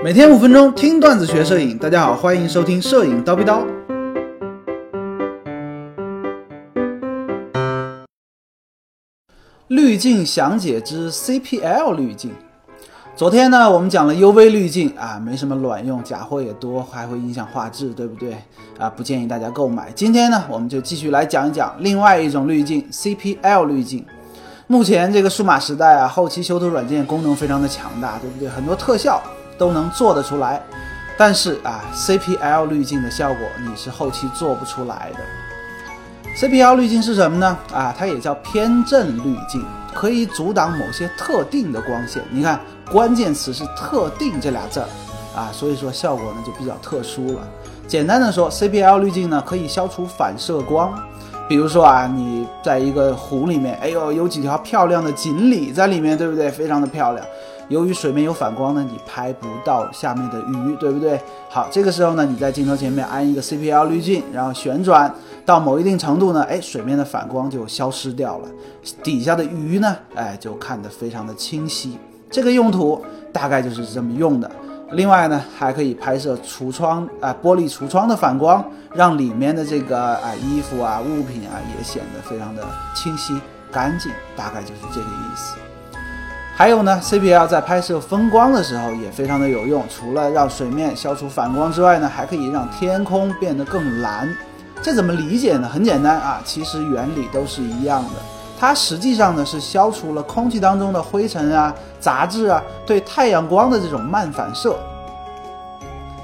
每天五分钟听段子学摄影，大家好，欢迎收听摄影刀逼刀。滤镜详解之 CPL 滤镜。昨天呢，我们讲了 UV 滤镜啊，没什么卵用，假货也多，还会影响画质，对不对？啊，不建议大家购买。今天呢，我们就继续来讲一讲另外一种滤镜 CPL 滤镜。目前这个数码时代啊，后期修图软件功能非常的强大，对不对？很多特效都能做得出来，但是啊，CPL 滤镜的效果你是后期做不出来的。CPL 滤镜是什么呢？啊，它也叫偏振滤镜，可以阻挡某些特定的光线。你看，关键词是“特定”这俩字儿啊，所以说效果呢就比较特殊了。简单的说，CPL 滤镜呢可以消除反射光。比如说啊，你在一个湖里面，哎呦，有几条漂亮的锦鲤在里面，对不对？非常的漂亮。由于水面有反光呢，你拍不到下面的鱼，对不对？好，这个时候呢，你在镜头前面安一个 CPL 滤镜，然后旋转到某一定程度呢，哎，水面的反光就消失掉了，底下的鱼呢，哎，就看得非常的清晰。这个用途大概就是这么用的。另外呢，还可以拍摄橱窗啊，玻璃橱窗的反光，让里面的这个啊衣服啊物品啊也显得非常的清晰干净，大概就是这个意思。还有呢，CPL 在拍摄风光的时候也非常的有用，除了让水面消除反光之外呢，还可以让天空变得更蓝。这怎么理解呢？很简单啊，其实原理都是一样的。它实际上呢是消除了空气当中的灰尘啊、杂质啊对太阳光的这种漫反射。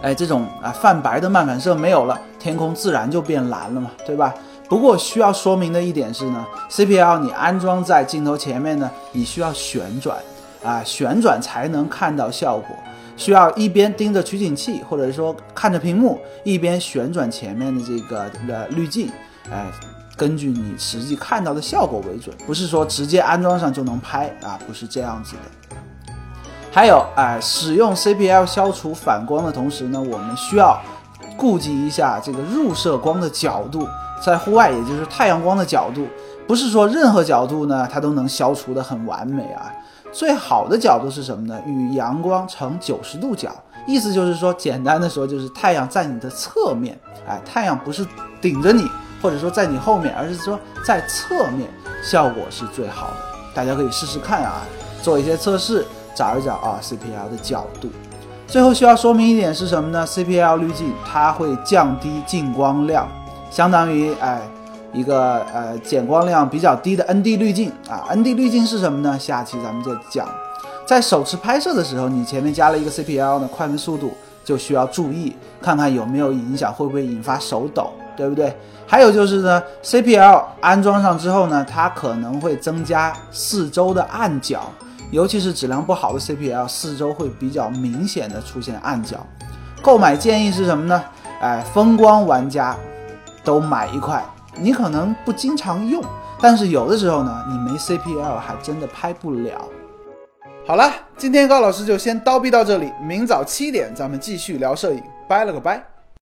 哎，这种啊泛白的漫反射没有了，天空自然就变蓝了嘛，对吧？不过需要说明的一点是呢，CPL 你安装在镜头前面呢，你需要旋转啊，旋转才能看到效果，需要一边盯着取景器或者说看着屏幕，一边旋转前面的这个呃滤镜，哎。根据你实际看到的效果为准，不是说直接安装上就能拍啊，不是这样子的。还有，哎，使用 CPL 消除反光的同时呢，我们需要顾及一下这个入射光的角度，在户外，也就是太阳光的角度，不是说任何角度呢它都能消除的很完美啊。最好的角度是什么呢？与阳光成九十度角，意思就是说，简单的说就是太阳在你的侧面，哎，太阳不是顶着你。或者说在你后面，而是说在侧面，效果是最好的。大家可以试试看啊，做一些测试，找一找啊 CPL 的角度。最后需要说明一点是什么呢？CPL 滤镜它会降低进光量，相当于哎一个呃减光量比较低的 ND 滤镜啊。ND 滤镜是什么呢？下期咱们再讲。在手持拍摄的时候，你前面加了一个 CPL 呢，快门速度就需要注意，看看有没有影响，会不会引发手抖。对不对？还有就是呢，CPL 安装上之后呢，它可能会增加四周的暗角，尤其是质量不好的 CPL，四周会比较明显的出现暗角。购买建议是什么呢？哎，风光玩家都买一块。你可能不经常用，但是有的时候呢，你没 CPL 还真的拍不了。好了，今天高老师就先叨逼到这里，明早七点咱们继续聊摄影，拜了个拜。